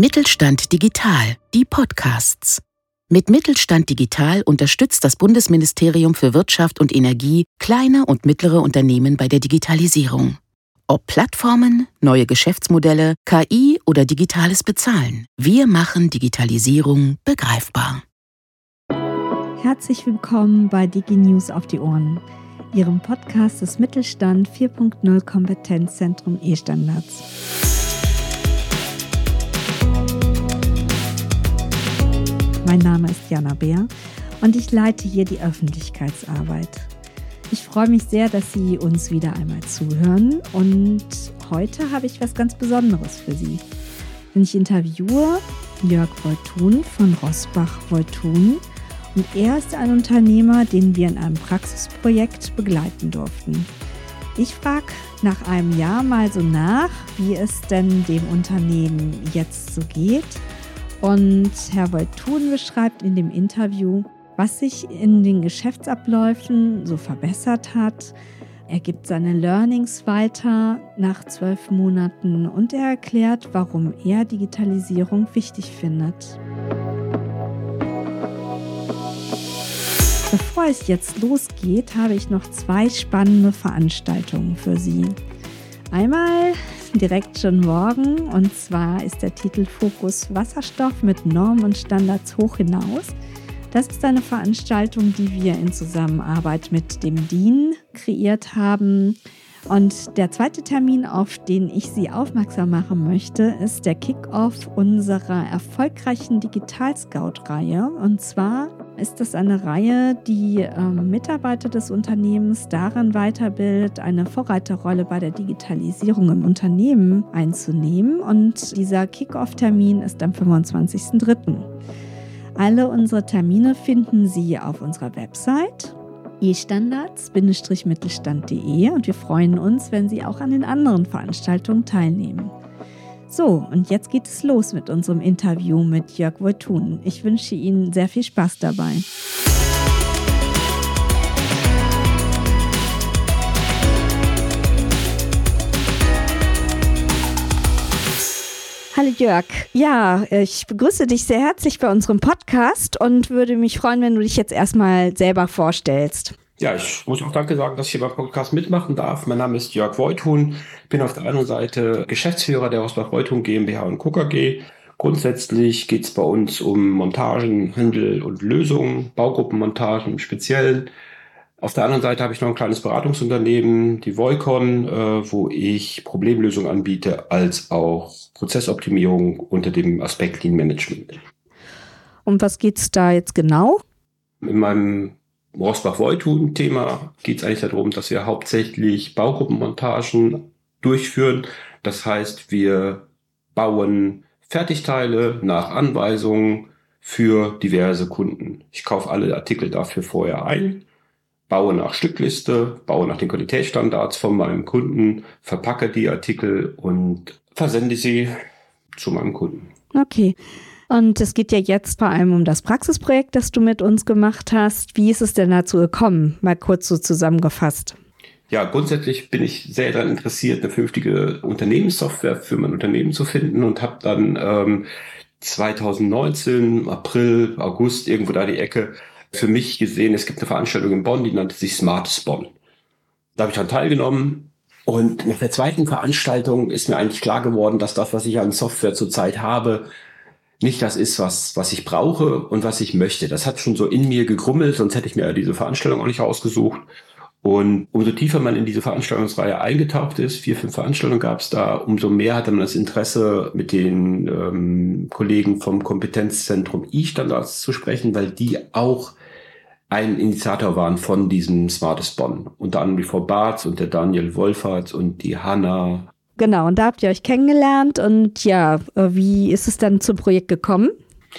Mittelstand Digital, die Podcasts. Mit Mittelstand Digital unterstützt das Bundesministerium für Wirtschaft und Energie kleine und mittlere Unternehmen bei der Digitalisierung. Ob Plattformen, neue Geschäftsmodelle, KI oder digitales Bezahlen, wir machen Digitalisierung begreifbar. Herzlich willkommen bei DigiNews auf die Ohren, Ihrem Podcast des Mittelstand 4.0 Kompetenzzentrum E-Standards. Mein Name ist Jana Beer und ich leite hier die Öffentlichkeitsarbeit. Ich freue mich sehr, dass Sie uns wieder einmal zuhören und heute habe ich was ganz Besonderes für Sie. Denn ich interviewe Jörg Voltun von Rosbach Voltun und er ist ein Unternehmer, den wir in einem Praxisprojekt begleiten durften. Ich frage nach einem Jahr mal so nach, wie es denn dem Unternehmen jetzt so geht und Herr Voltun beschreibt in dem Interview, was sich in den Geschäftsabläufen so verbessert hat. Er gibt seine Learnings weiter nach zwölf Monaten und er erklärt, warum er Digitalisierung wichtig findet. Bevor es jetzt losgeht, habe ich noch zwei spannende Veranstaltungen für Sie. Einmal direkt schon morgen. Und zwar ist der Titel Fokus Wasserstoff mit Normen und Standards hoch hinaus. Das ist eine Veranstaltung, die wir in Zusammenarbeit mit dem DIN kreiert haben. Und der zweite Termin, auf den ich Sie aufmerksam machen möchte, ist der Kickoff unserer erfolgreichen Digital Scout-Reihe. Und zwar ist das eine Reihe, die ähm, Mitarbeiter des Unternehmens darin weiterbildet, eine Vorreiterrolle bei der Digitalisierung im Unternehmen einzunehmen. Und dieser Kickoff-Termin ist am 25.03. Alle unsere Termine finden Sie auf unserer Website e-standards-mittelstand.de und wir freuen uns, wenn Sie auch an den anderen Veranstaltungen teilnehmen. So, und jetzt geht es los mit unserem Interview mit Jörg Voitun. Ich wünsche Ihnen sehr viel Spaß dabei. Hallo Jörg. Ja, ich begrüße dich sehr herzlich bei unserem Podcast und würde mich freuen, wenn du dich jetzt erstmal selber vorstellst. Ja, ich muss auch Danke sagen, dass ich hier beim Podcast mitmachen darf. Mein Name ist Jörg Voithun. Bin auf der einen Seite Geschäftsführer der Rosbach Voithun GmbH und KKG. Grundsätzlich geht es bei uns um Montagen, Handel und Lösungen, Baugruppenmontagen im Speziellen. Auf der anderen Seite habe ich noch ein kleines Beratungsunternehmen, die Voicon, äh, wo ich Problemlösungen anbiete, als auch Prozessoptimierung unter dem Aspekt Lean Management. Um was geht es da jetzt genau? In meinem Rosbach-Voitun-Thema geht es eigentlich darum, dass wir hauptsächlich Baugruppenmontagen durchführen. Das heißt, wir bauen Fertigteile nach Anweisungen für diverse Kunden. Ich kaufe alle Artikel dafür vorher ein, baue nach Stückliste, baue nach den Qualitätsstandards von meinem Kunden, verpacke die Artikel und versende sie zu meinem Kunden. Okay. Und es geht ja jetzt vor allem um das Praxisprojekt, das du mit uns gemacht hast. Wie ist es denn dazu gekommen? Mal kurz so zusammengefasst. Ja, grundsätzlich bin ich sehr daran interessiert, eine vernünftige Unternehmenssoftware für mein Unternehmen zu finden und habe dann ähm, 2019, April, August, irgendwo da die Ecke, für mich gesehen, es gibt eine Veranstaltung in Bonn, die nannte sich Smartes Bonn. Da habe ich dann teilgenommen und nach der zweiten Veranstaltung ist mir eigentlich klar geworden, dass das, was ich an Software zurzeit habe, nicht das ist, was, was ich brauche und was ich möchte. Das hat schon so in mir gegrummelt, sonst hätte ich mir diese Veranstaltung auch nicht ausgesucht. Und umso tiefer man in diese Veranstaltungsreihe eingetaucht ist, vier, fünf Veranstaltungen gab es da, umso mehr hatte man das Interesse, mit den ähm, Kollegen vom Kompetenzzentrum E-Standards zu sprechen, weil die auch ein Initiator waren von diesem Smartest Bonn. Unter anderem die Frau Barth und der Daniel Wolfert und die Hanna Genau, und da habt ihr euch kennengelernt und ja, äh, wie ist es dann zum Projekt gekommen?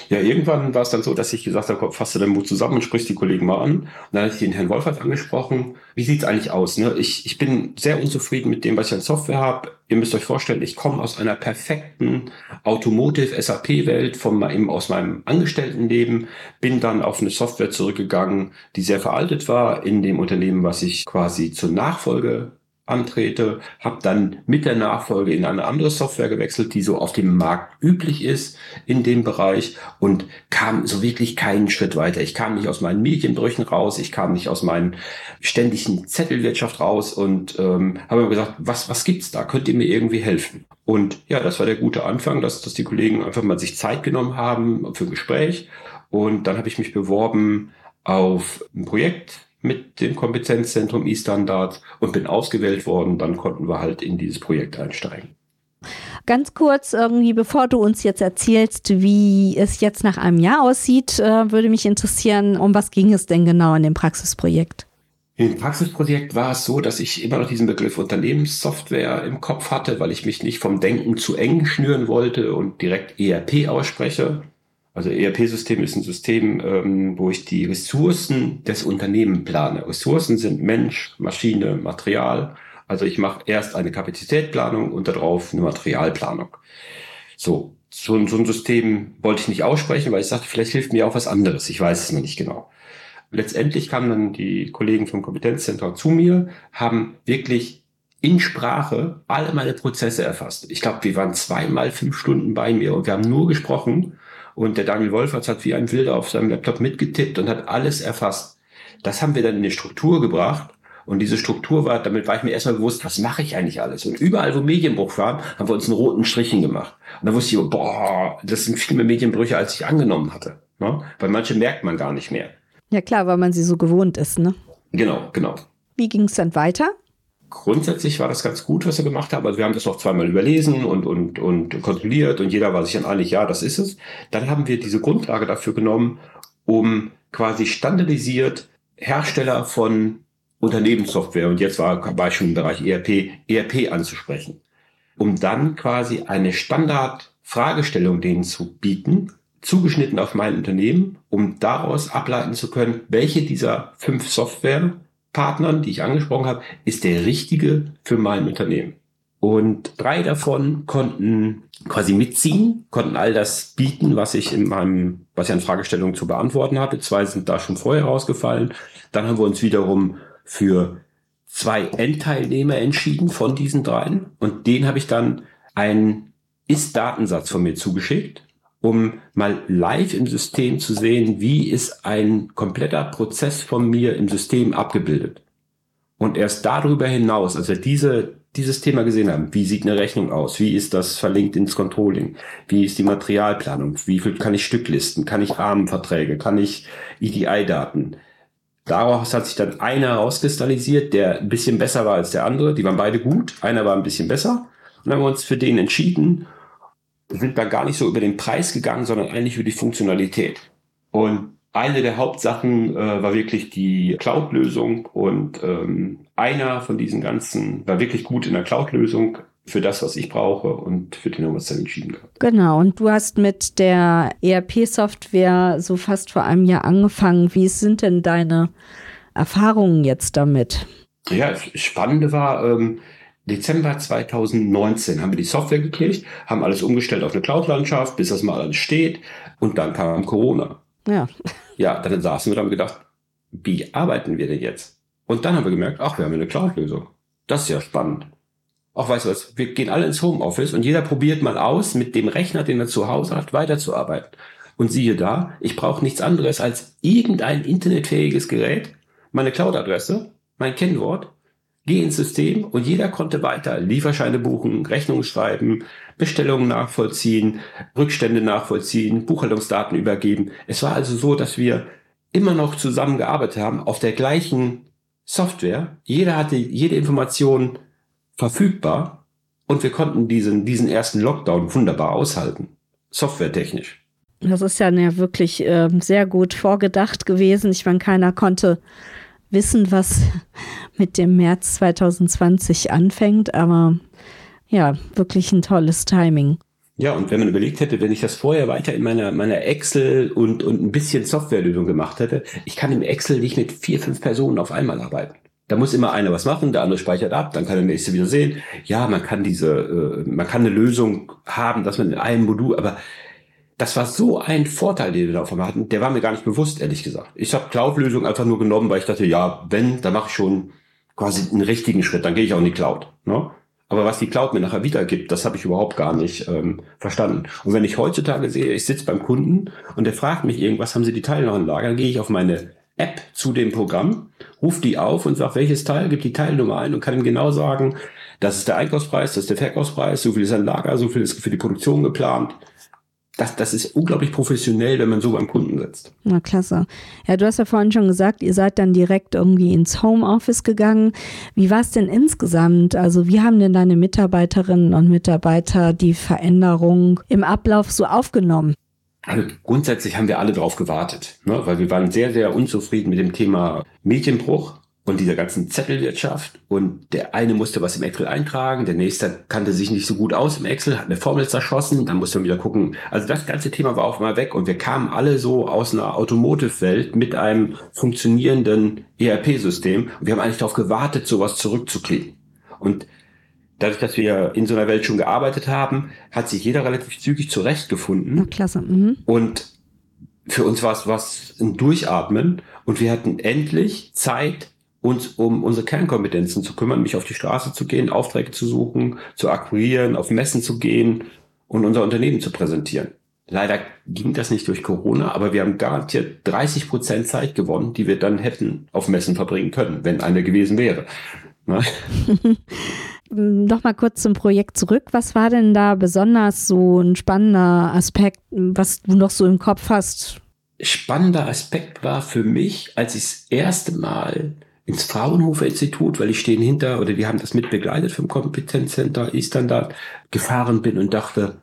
Ja, irgendwann war es dann so, dass ich gesagt habe, fasst du deinen Mut zusammen und sprichst die Kollegen mal an. Und dann hatte ich den Herrn Wolfert angesprochen. Wie sieht's eigentlich aus? Ne? Ich, ich bin sehr unzufrieden mit dem, was ich an Software habe. Ihr müsst euch vorstellen, ich komme aus einer perfekten Automotive-SAP-Welt, aus meinem Angestelltenleben, bin dann auf eine Software zurückgegangen, die sehr veraltet war in dem Unternehmen, was ich quasi zur Nachfolge antrete, habe dann mit der Nachfolge in eine andere Software gewechselt, die so auf dem Markt üblich ist in dem Bereich und kam so wirklich keinen Schritt weiter. Ich kam nicht aus meinen Medienbrüchen raus, ich kam nicht aus meinen ständigen Zettelwirtschaft raus und ähm, habe mir gesagt, was, was gibt's da? Könnt ihr mir irgendwie helfen? Und ja, das war der gute Anfang, dass, dass die Kollegen einfach mal sich Zeit genommen haben für ein Gespräch. Und dann habe ich mich beworben auf ein Projekt mit dem Kompetenzzentrum E-Standard und bin ausgewählt worden. Dann konnten wir halt in dieses Projekt einsteigen. Ganz kurz, irgendwie, bevor du uns jetzt erzählst, wie es jetzt nach einem Jahr aussieht, äh, würde mich interessieren, um was ging es denn genau in dem Praxisprojekt? Im Praxisprojekt war es so, dass ich immer noch diesen Begriff Unternehmenssoftware im Kopf hatte, weil ich mich nicht vom Denken zu eng schnüren wollte und direkt ERP ausspreche. Also ERP-System ist ein System, ähm, wo ich die Ressourcen des Unternehmens plane. Ressourcen sind Mensch, Maschine, Material. Also ich mache erst eine Kapazitätsplanung und darauf eine Materialplanung. So, so, so ein System wollte ich nicht aussprechen, weil ich sagte, vielleicht hilft mir auch was anderes. Ich weiß es noch nicht genau. Letztendlich kamen dann die Kollegen vom Kompetenzzentrum zu mir, haben wirklich in Sprache alle meine Prozesse erfasst. Ich glaube, wir waren zweimal fünf Stunden bei mir und wir haben nur gesprochen und der Daniel Wolferts hat wie ein Wilder auf seinem Laptop mitgetippt und hat alles erfasst. Das haben wir dann in eine Struktur gebracht. Und diese Struktur war, damit war ich mir erstmal bewusst, was mache ich eigentlich alles? Und überall, wo Medienbruch war, haben wir uns einen roten Strichen gemacht. Und da wusste ich, boah, das sind viel mehr Medienbrüche, als ich angenommen hatte. Ne? Weil manche merkt man gar nicht mehr. Ja klar, weil man sie so gewohnt ist, ne? Genau, genau. Wie ging es dann weiter? Grundsätzlich war das ganz gut, was wir gemacht haben. Also wir haben das noch zweimal überlesen und, und, und kontrolliert und jeder war sich dann einig, ja, das ist es. Dann haben wir diese Grundlage dafür genommen, um quasi standardisiert Hersteller von Unternehmenssoftware und jetzt war, schon im Bereich ERP, ERP anzusprechen, um dann quasi eine Standardfragestellung denen zu bieten, zugeschnitten auf mein Unternehmen, um daraus ableiten zu können, welche dieser fünf Software Partnern, die ich angesprochen habe, ist der richtige für mein Unternehmen. Und drei davon konnten quasi mitziehen, konnten all das bieten, was ich in meinem, was ich an Fragestellungen zu beantworten hatte. Zwei sind da schon vorher rausgefallen. Dann haben wir uns wiederum für zwei Endteilnehmer entschieden von diesen dreien. Und den habe ich dann einen Ist-Datensatz von mir zugeschickt um mal live im System zu sehen, wie ist ein kompletter Prozess von mir im System abgebildet. Und erst darüber hinaus, als wir diese, dieses Thema gesehen haben, wie sieht eine Rechnung aus, wie ist das verlinkt ins Controlling, wie ist die Materialplanung, wie viel kann ich Stücklisten, kann ich Rahmenverträge, kann ich EDI-Daten. Daraus hat sich dann einer herauskristallisiert, der ein bisschen besser war als der andere. Die waren beide gut, einer war ein bisschen besser. Und dann haben wir uns für den entschieden sind da gar nicht so über den Preis gegangen, sondern eigentlich über die Funktionalität. Und eine der Hauptsachen äh, war wirklich die Cloud-Lösung und ähm, einer von diesen ganzen war wirklich gut in der Cloud-Lösung für das, was ich brauche und für den haben wir uns dann entschieden gehabt. Genau, und du hast mit der ERP-Software so fast vor einem Jahr angefangen. Wie sind denn deine Erfahrungen jetzt damit? Ja, das Spannende war, ähm, Dezember 2019 haben wir die Software gekriegt, haben alles umgestellt auf eine Cloud-Landschaft, bis das mal alles steht. Und dann kam Corona. Ja. Ja, dann saßen wir da und gedacht, wie arbeiten wir denn jetzt? Und dann haben wir gemerkt, ach, wir haben eine Cloud-Lösung. Das ist ja spannend. Auch weißt du was, wir gehen alle ins Homeoffice und jeder probiert mal aus, mit dem Rechner, den er zu Hause hat, weiterzuarbeiten. Und siehe da, ich brauche nichts anderes als irgendein internetfähiges Gerät, meine Cloud-Adresse, mein Kennwort Geh ins System und jeder konnte weiter Lieferscheine buchen, Rechnungen schreiben, Bestellungen nachvollziehen, Rückstände nachvollziehen, Buchhaltungsdaten übergeben. Es war also so, dass wir immer noch zusammengearbeitet haben auf der gleichen Software. Jeder hatte jede Information verfügbar und wir konnten diesen, diesen ersten Lockdown wunderbar aushalten. Softwaretechnisch. Das ist ja wirklich äh, sehr gut vorgedacht gewesen. Ich meine, keiner konnte wissen, was mit dem März 2020 anfängt, aber ja, wirklich ein tolles Timing. Ja, und wenn man überlegt hätte, wenn ich das vorher weiter in meiner, meiner Excel und, und ein bisschen Softwarelösung gemacht hätte, ich kann im Excel nicht mit vier, fünf Personen auf einmal arbeiten. Da muss immer einer was machen, der andere speichert ab, dann kann der nächste wieder sehen. Ja, man kann diese, äh, man kann eine Lösung haben, dass man in einem Modul, aber das war so ein Vorteil, den wir da auf einmal hatten, der war mir gar nicht bewusst, ehrlich gesagt. Ich habe Cloud-Lösung einfach nur genommen, weil ich dachte, ja, wenn, dann mache ich schon quasi einen richtigen Schritt, dann gehe ich auch in die Cloud. Ne? Aber was die Cloud mir nachher wiedergibt, das habe ich überhaupt gar nicht ähm, verstanden. Und wenn ich heutzutage sehe, ich sitze beim Kunden und der fragt mich irgendwas, haben Sie die Teile noch in Lager, dann gehe ich auf meine App zu dem Programm, rufe die auf und sage, welches Teil, gibt die Teilnummer ein und kann ihm genau sagen, das ist der Einkaufspreis, das ist der Verkaufspreis, so viel ist ein Lager, so viel ist für die Produktion geplant das, das ist unglaublich professionell, wenn man so beim Kunden sitzt. Na klasse. Ja, du hast ja vorhin schon gesagt, ihr seid dann direkt irgendwie ins Homeoffice gegangen. Wie war es denn insgesamt? Also wie haben denn deine Mitarbeiterinnen und Mitarbeiter die Veränderung im Ablauf so aufgenommen? Also grundsätzlich haben wir alle darauf gewartet, ne? weil wir waren sehr, sehr unzufrieden mit dem Thema Medienbruch und dieser ganzen Zettelwirtschaft. Und der eine musste was im Excel eintragen, der nächste kannte sich nicht so gut aus im Excel, hat eine Formel zerschossen, dann musste man wieder gucken. Also das ganze Thema war auf einmal weg und wir kamen alle so aus einer Automotive-Welt mit einem funktionierenden ERP-System und wir haben eigentlich darauf gewartet, sowas zurückzukriegen. Und dadurch, dass wir in so einer Welt schon gearbeitet haben, hat sich jeder relativ zügig zurechtgefunden. Ja, klasse. Mhm. Und für uns war es was ein Durchatmen und wir hatten endlich Zeit, uns um unsere Kernkompetenzen zu kümmern, mich auf die Straße zu gehen, Aufträge zu suchen, zu akquirieren, auf Messen zu gehen und unser Unternehmen zu präsentieren. Leider ging das nicht durch Corona, aber wir haben garantiert 30 Prozent Zeit gewonnen, die wir dann hätten auf Messen verbringen können, wenn eine gewesen wäre. Ne? Noch mal kurz zum Projekt zurück. Was war denn da besonders so ein spannender Aspekt, was du noch so im Kopf hast? Spannender Aspekt war für mich, als ich das erste Mal ins Fraunhofer Institut, weil ich stehen hinter oder die haben das mit begleitet vom Kompetenzcenter E-Standard, gefahren bin und dachte,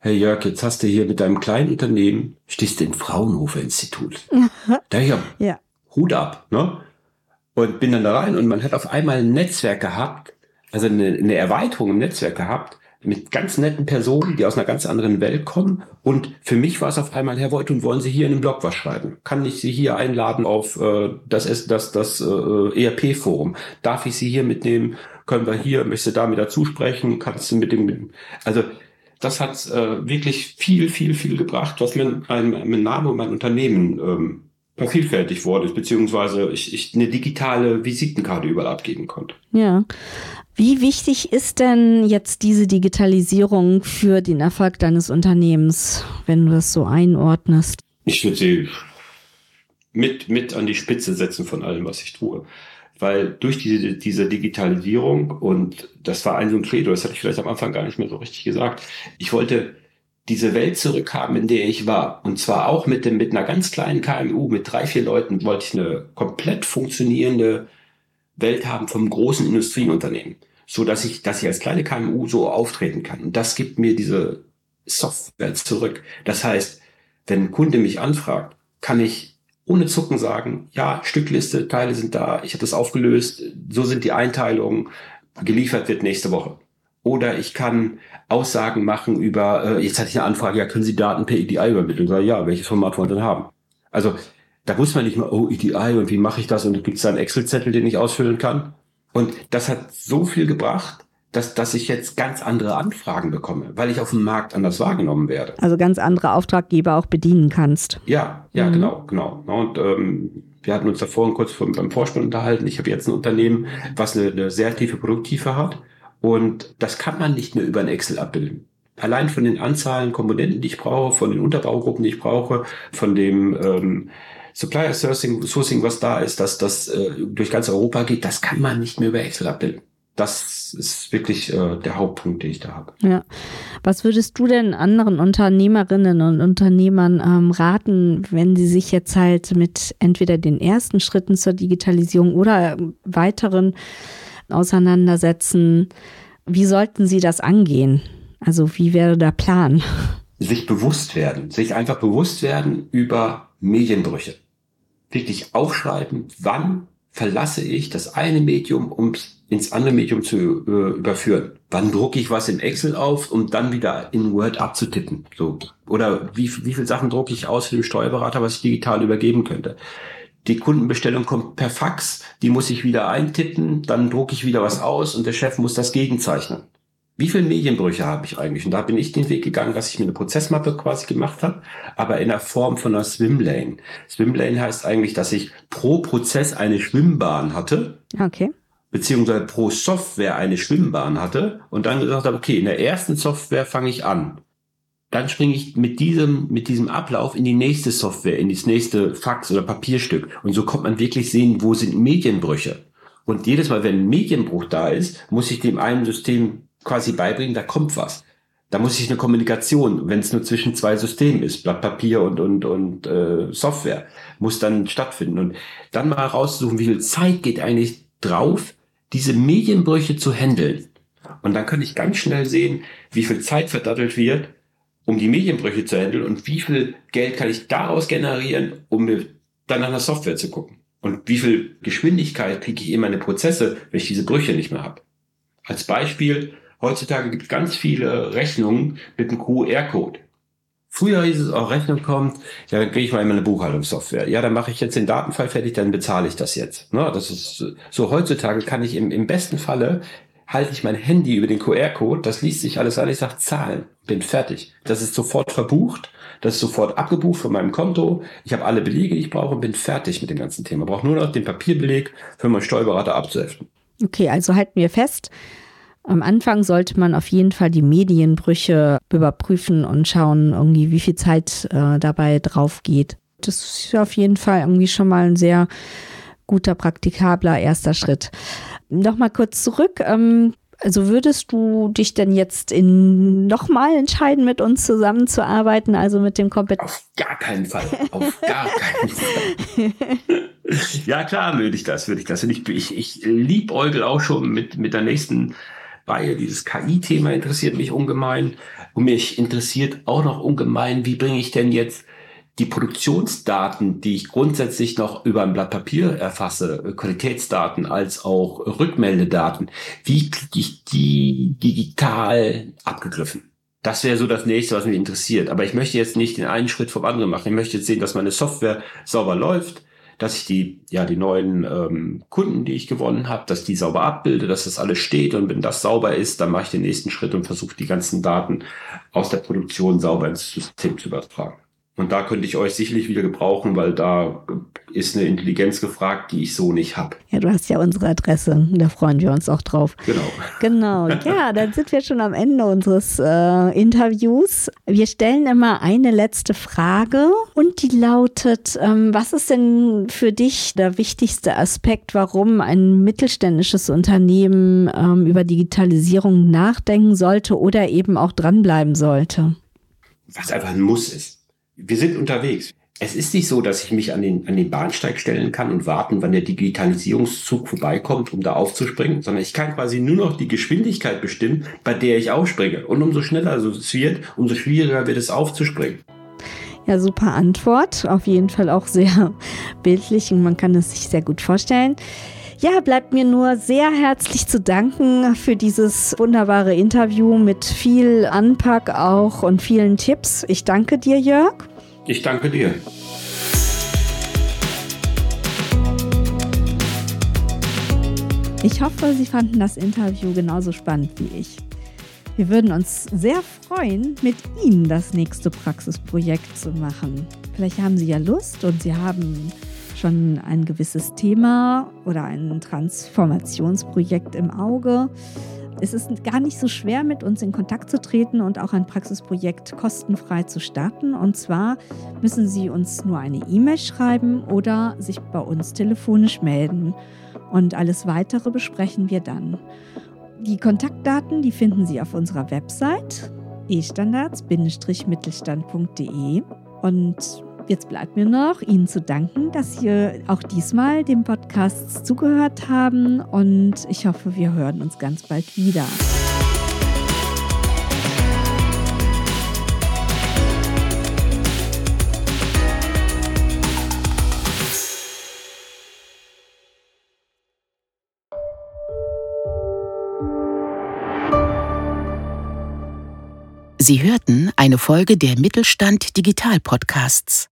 hey Jörg, jetzt hast du hier mit deinem kleinen Unternehmen, stehst du im Fraunhofer Institut. da ich ja. Hut ab, ne? Und bin dann da rein und man hat auf einmal ein Netzwerk gehabt, also eine, eine Erweiterung im Netzwerk gehabt, mit ganz netten Personen, die aus einer ganz anderen Welt kommen. Und für mich war es auf einmal, Herr Voigt, und wollen Sie hier in einem Blog was schreiben? Kann ich Sie hier einladen auf äh, das, das, das äh, ERP-Forum? Darf ich Sie hier mitnehmen? Können wir hier, möchtest du da mit dazu sprechen? Kannst du mit dem, mit, also das hat äh, wirklich viel, viel, viel gebracht, was mir mein, mein Name und mein Unternehmen ähm, vervielfältigt wurde, beziehungsweise ich, ich eine digitale Visitenkarte überall abgeben konnte. Ja. Wie wichtig ist denn jetzt diese Digitalisierung für den Erfolg deines Unternehmens, wenn du das so einordnest? Ich würde sie mit, mit an die Spitze setzen von allem, was ich tue. Weil durch diese, diese Digitalisierung, und das war ein so ein Credo, das hatte ich vielleicht am Anfang gar nicht mehr so richtig gesagt, ich wollte diese Welt zurückhaben, in der ich war. Und zwar auch mit, dem, mit einer ganz kleinen KMU, mit drei, vier Leuten, wollte ich eine komplett funktionierende Welt haben vom großen Industrieunternehmen, so dass ich, dass ich als kleine KMU so auftreten kann. Und das gibt mir diese Software zurück. Das heißt, wenn ein Kunde mich anfragt, kann ich ohne Zucken sagen, ja, Stückliste, Teile sind da, ich habe das aufgelöst, so sind die Einteilungen, geliefert wird nächste Woche. Oder ich kann Aussagen machen über, äh, jetzt hatte ich eine Anfrage, ja, können Sie Daten per EDI übermitteln? Sag, ja, welches Format wollen Sie denn haben? Also da muss man nicht mal, oh, EDI und wie mache ich das? Und gibt es da einen Excel-Zettel, den ich ausfüllen kann? Und das hat so viel gebracht, dass, dass ich jetzt ganz andere Anfragen bekomme, weil ich auf dem Markt anders wahrgenommen werde. Also ganz andere Auftraggeber auch bedienen kannst. Ja, ja, mhm. genau, genau. Und ähm, wir hatten uns da vorhin kurz beim Vorspann unterhalten. Ich habe jetzt ein Unternehmen, was eine, eine sehr tiefe Produkttiefe hat. Und das kann man nicht mehr über ein Excel abbilden allein von den Anzahlen Komponenten, die ich brauche, von den Unterbaugruppen, die ich brauche, von dem ähm, Supplier Sourcing, Sourcing, was da ist, dass das äh, durch ganz Europa geht, das kann man nicht mehr über Excel abbilden. Das ist wirklich äh, der Hauptpunkt, den ich da habe. Ja. Was würdest du denn anderen Unternehmerinnen und Unternehmern ähm, raten, wenn sie sich jetzt halt mit entweder den ersten Schritten zur Digitalisierung oder weiteren auseinandersetzen? Wie sollten sie das angehen? Also wie wäre der Plan? Sich bewusst werden, sich einfach bewusst werden über Medienbrüche wirklich aufschreiben, wann verlasse ich das eine Medium, um ins andere Medium zu äh, überführen. Wann drucke ich was in Excel auf, um dann wieder in Word abzutippen? So. Oder wie, wie viele Sachen drucke ich aus für den Steuerberater, was ich digital übergeben könnte? Die Kundenbestellung kommt per Fax, die muss ich wieder eintippen, dann drucke ich wieder was aus und der Chef muss das gegenzeichnen wie viele Medienbrüche habe ich eigentlich? Und da bin ich den Weg gegangen, dass ich mir eine Prozessmappe quasi gemacht habe, aber in der Form von einer Swimlane. Swimlane heißt eigentlich, dass ich pro Prozess eine Schwimmbahn hatte. Okay. beziehungsweise pro Software eine Schwimmbahn hatte und dann gesagt habe, okay, in der ersten Software fange ich an. Dann springe ich mit diesem, mit diesem Ablauf in die nächste Software, in das nächste Fax oder Papierstück. Und so kommt man wirklich sehen, wo sind Medienbrüche. Und jedes Mal, wenn ein Medienbruch da ist, muss ich dem einen System quasi beibringen, da kommt was. Da muss ich eine Kommunikation, wenn es nur zwischen zwei Systemen ist, Blatt Papier und, und, und äh, Software, muss dann stattfinden. Und dann mal raussuchen, wie viel Zeit geht eigentlich drauf, diese Medienbrüche zu handeln. Und dann kann ich ganz schnell sehen, wie viel Zeit verdattelt wird, um die Medienbrüche zu handeln und wie viel Geld kann ich daraus generieren, um mir dann nach einer Software zu gucken. Und wie viel Geschwindigkeit kriege ich in meine Prozesse, wenn ich diese Brüche nicht mehr habe. Als Beispiel, heutzutage gibt es ganz viele Rechnungen mit einem QR-Code. Früher hieß es auch, Rechnung kommt, ja, dann kriege ich mal in meine Buchhaltungssoftware. Ja, dann mache ich jetzt den Datenfall fertig, dann bezahle ich das jetzt. Ne, das ist so heutzutage kann ich im, im besten Falle halte ich mein Handy über den QR-Code, das liest sich alles an, ich sage Zahlen, bin fertig. Das ist sofort verbucht, das ist sofort abgebucht von meinem Konto. Ich habe alle Belege, die ich brauche und bin fertig mit dem ganzen Thema. Brauche nur noch den Papierbeleg für meinen Steuerberater abzuheften. Okay, also halten wir fest, am Anfang sollte man auf jeden Fall die Medienbrüche überprüfen und schauen, irgendwie, wie viel Zeit äh, dabei drauf geht. Das ist auf jeden Fall irgendwie schon mal ein sehr guter, praktikabler erster Schritt. Nochmal kurz zurück. Ähm, also würdest du dich denn jetzt in nochmal entscheiden, mit uns zusammenzuarbeiten, also mit dem Kompet Auf gar keinen Fall. Auf gar keinen Fall. ja, klar würde ich das, würde ich das. ich, ich, ich liebäugel auch schon mit, mit der nächsten Reihe. Dieses KI-Thema interessiert mich ungemein. Und mich interessiert auch noch ungemein, wie bringe ich denn jetzt die Produktionsdaten, die ich grundsätzlich noch über ein Blatt Papier erfasse, Qualitätsdaten als auch Rückmeldedaten, wie kriege ich die digital abgegriffen? Das wäre so das nächste, was mich interessiert. Aber ich möchte jetzt nicht den einen Schritt vom anderen machen. Ich möchte jetzt sehen, dass meine Software sauber läuft, dass ich die, ja, die neuen ähm, Kunden, die ich gewonnen habe, dass die sauber abbilde, dass das alles steht und wenn das sauber ist, dann mache ich den nächsten Schritt und versuche die ganzen Daten aus der Produktion sauber ins System zu übertragen. Und da könnte ich euch sicherlich wieder gebrauchen, weil da ist eine Intelligenz gefragt, die ich so nicht habe. Ja, du hast ja unsere Adresse. Da freuen wir uns auch drauf. Genau. Genau. Ja, dann sind wir schon am Ende unseres äh, Interviews. Wir stellen immer eine letzte Frage und die lautet, ähm, was ist denn für dich der wichtigste Aspekt, warum ein mittelständisches Unternehmen ähm, über Digitalisierung nachdenken sollte oder eben auch dranbleiben sollte? Was einfach ein Muss ist wir sind unterwegs. Es ist nicht so, dass ich mich an den, an den Bahnsteig stellen kann und warten, wann der Digitalisierungszug vorbeikommt, um da aufzuspringen, sondern ich kann quasi nur noch die Geschwindigkeit bestimmen, bei der ich aufspringe. Und umso schneller es wird, umso schwieriger wird es aufzuspringen. Ja, super Antwort. Auf jeden Fall auch sehr bildlich und man kann es sich sehr gut vorstellen. Ja, bleibt mir nur sehr herzlich zu danken für dieses wunderbare Interview mit viel Anpack auch und vielen Tipps. Ich danke dir, Jörg. Ich danke dir. Ich hoffe, Sie fanden das Interview genauso spannend wie ich. Wir würden uns sehr freuen, mit Ihnen das nächste Praxisprojekt zu machen. Vielleicht haben Sie ja Lust und Sie haben schon ein gewisses Thema oder ein Transformationsprojekt im Auge. Es ist gar nicht so schwer, mit uns in Kontakt zu treten und auch ein Praxisprojekt kostenfrei zu starten. Und zwar müssen Sie uns nur eine E-Mail schreiben oder sich bei uns telefonisch melden. Und alles Weitere besprechen wir dann. Die Kontaktdaten, die finden Sie auf unserer Website e-standards-mittelstand.de und Jetzt bleibt mir noch, Ihnen zu danken, dass Sie auch diesmal dem Podcast zugehört haben und ich hoffe, wir hören uns ganz bald wieder. Sie hörten eine Folge der Mittelstand Digital Podcasts.